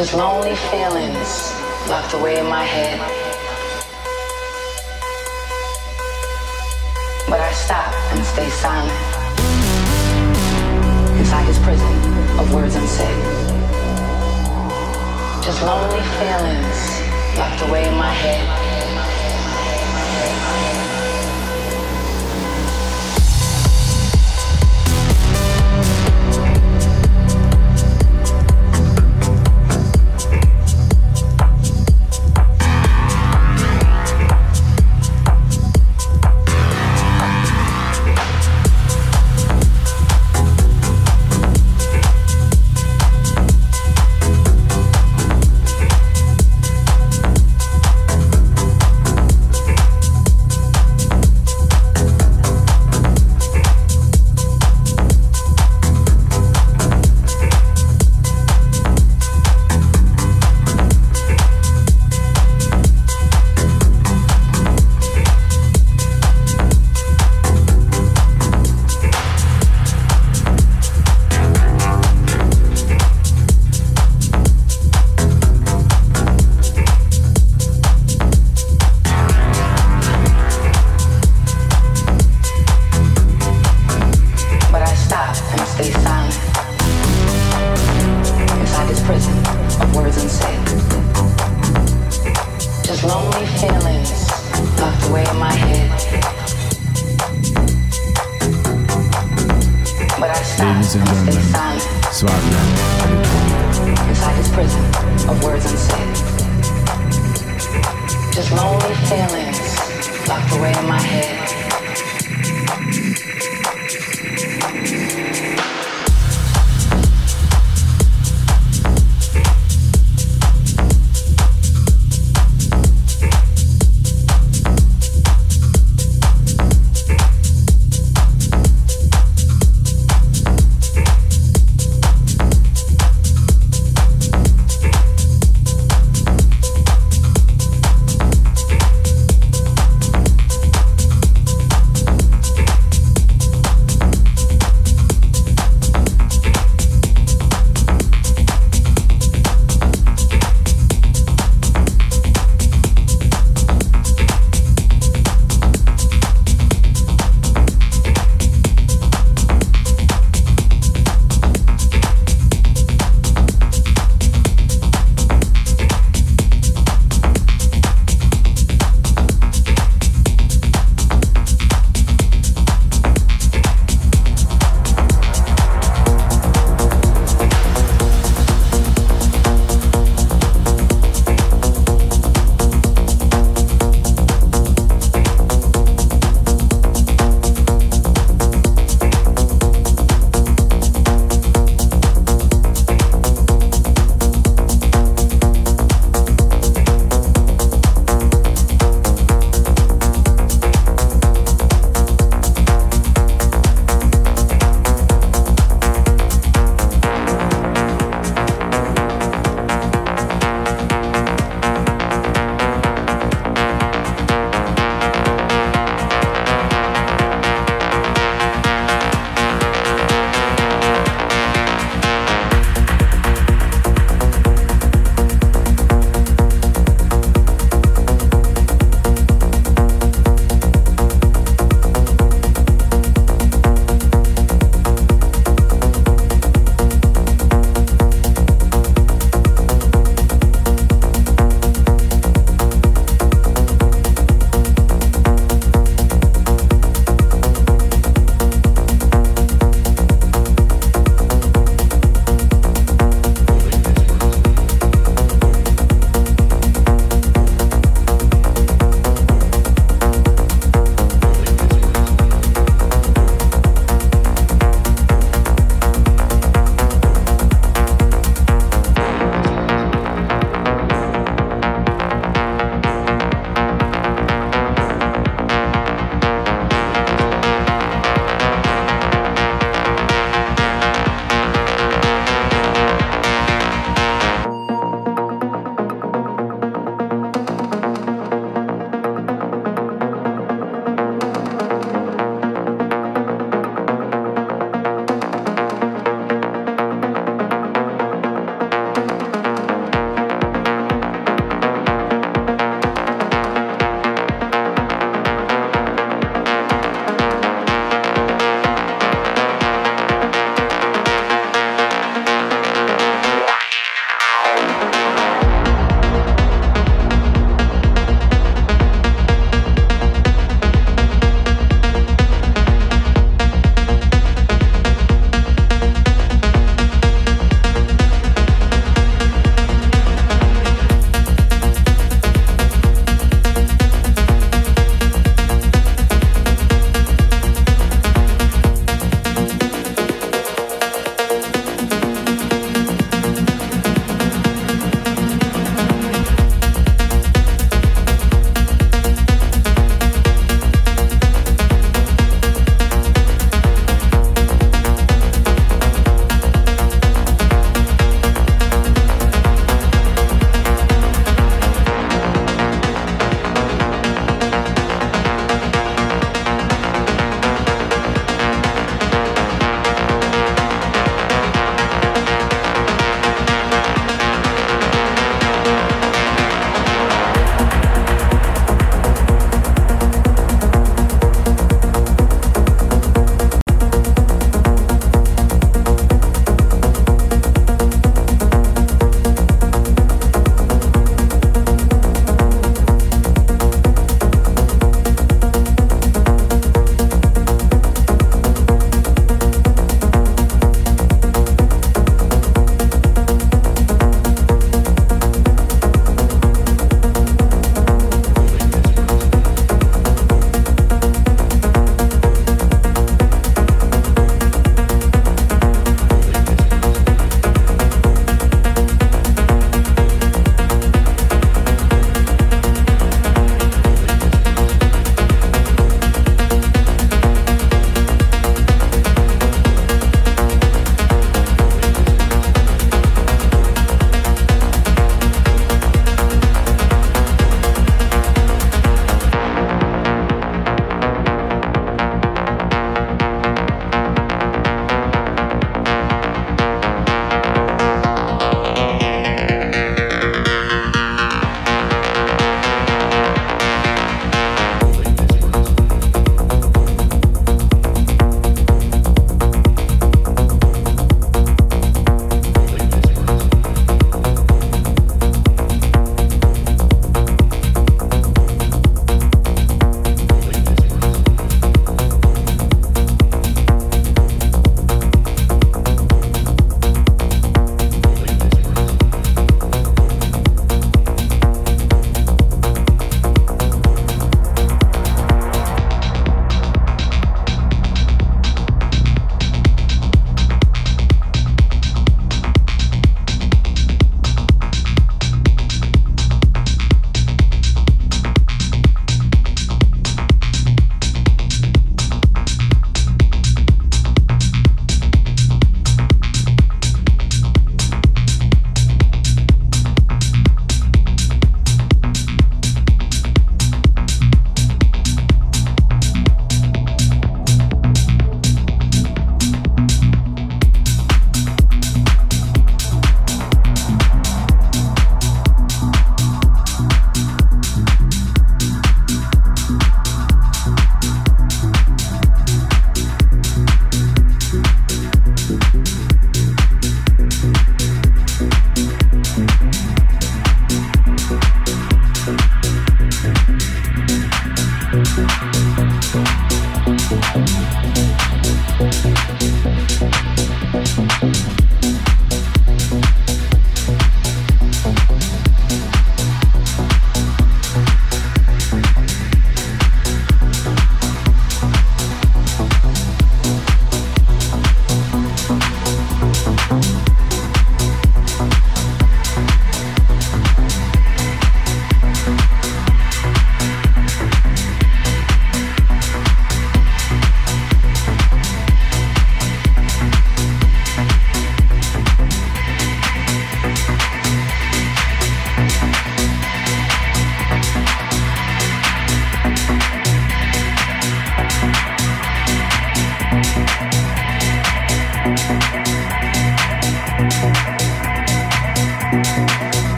Just lonely feelings locked away in my head. But I stop and stay silent. Inside his prison of words unsaid. Just lonely feelings locked away in my head.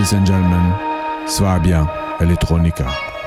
Ladies and gentlemen, Swabia Electronica.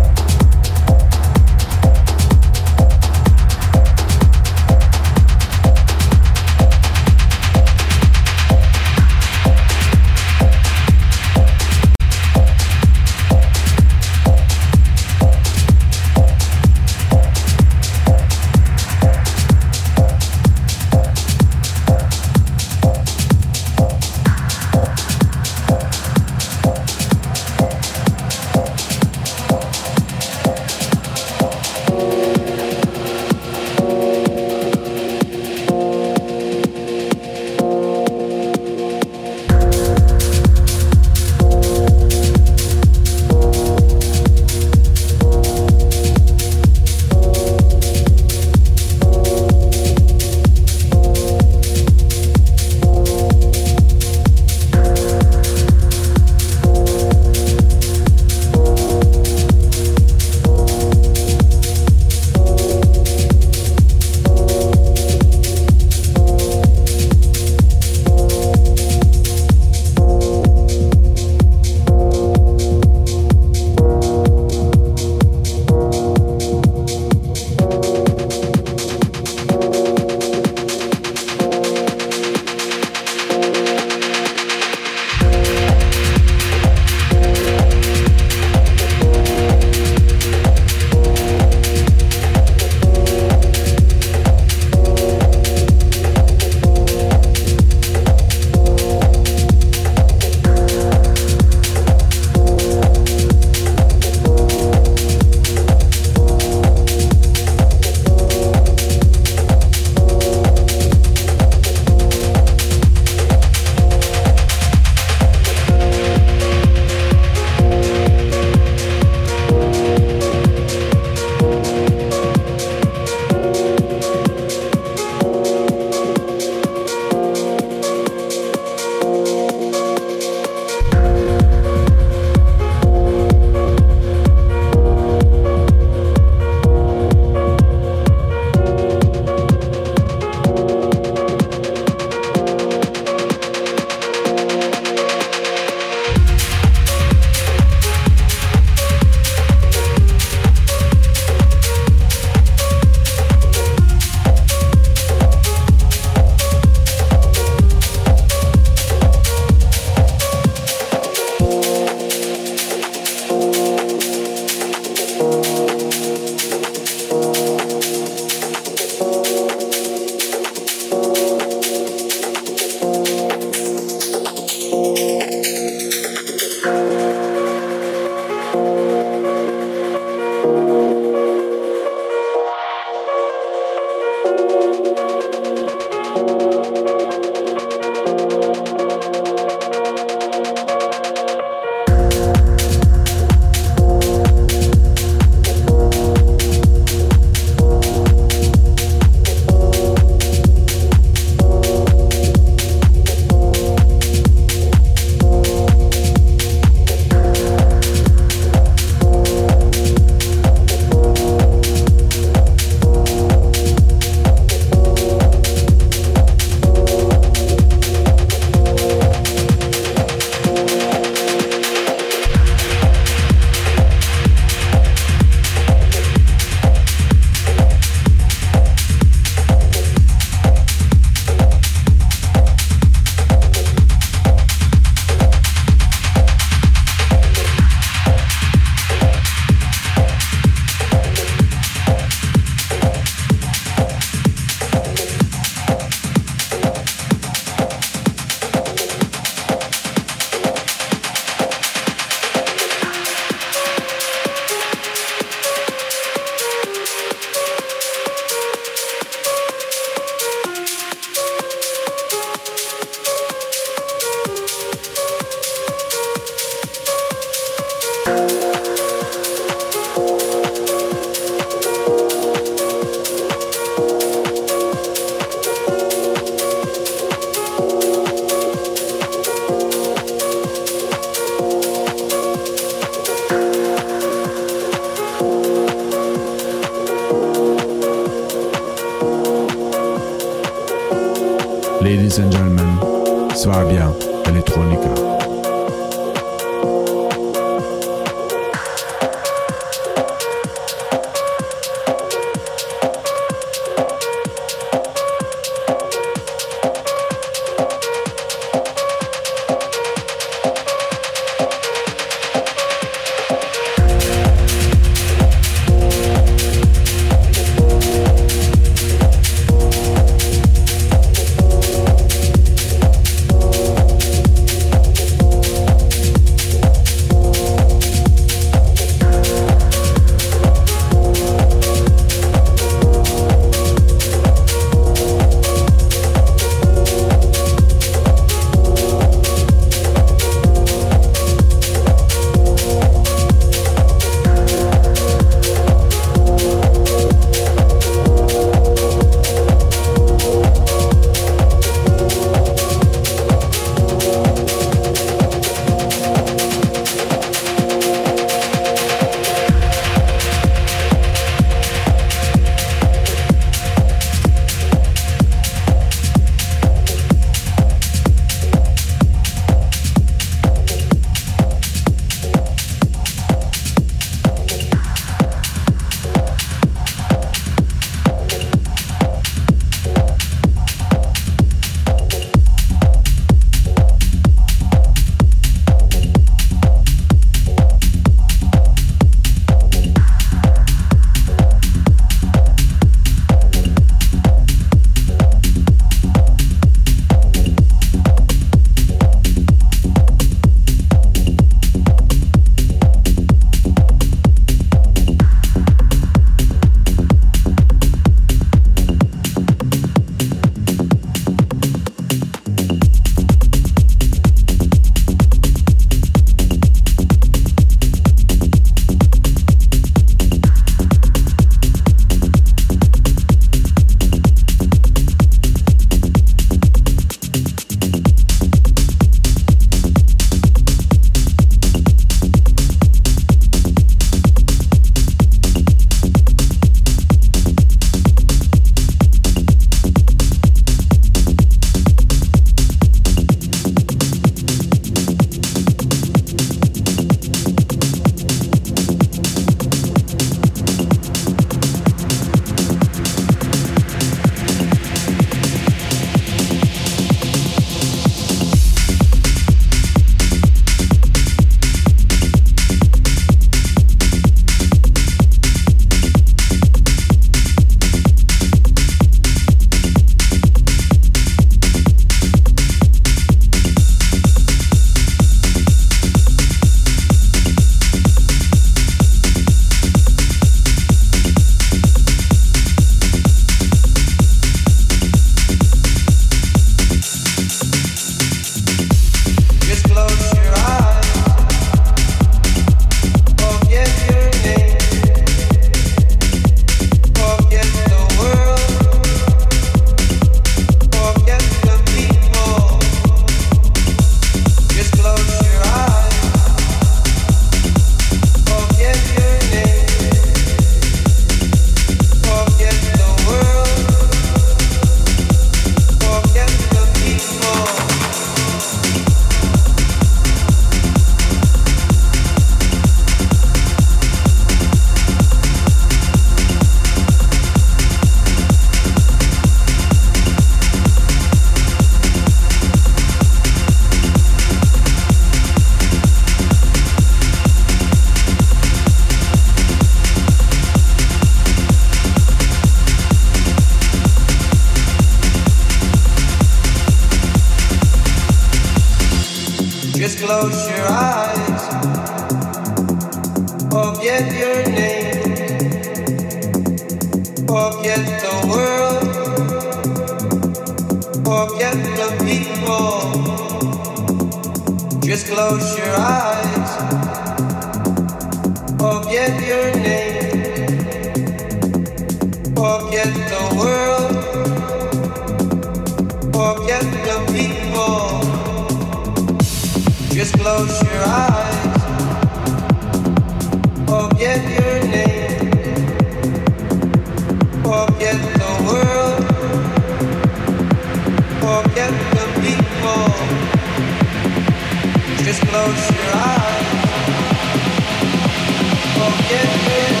forgiveness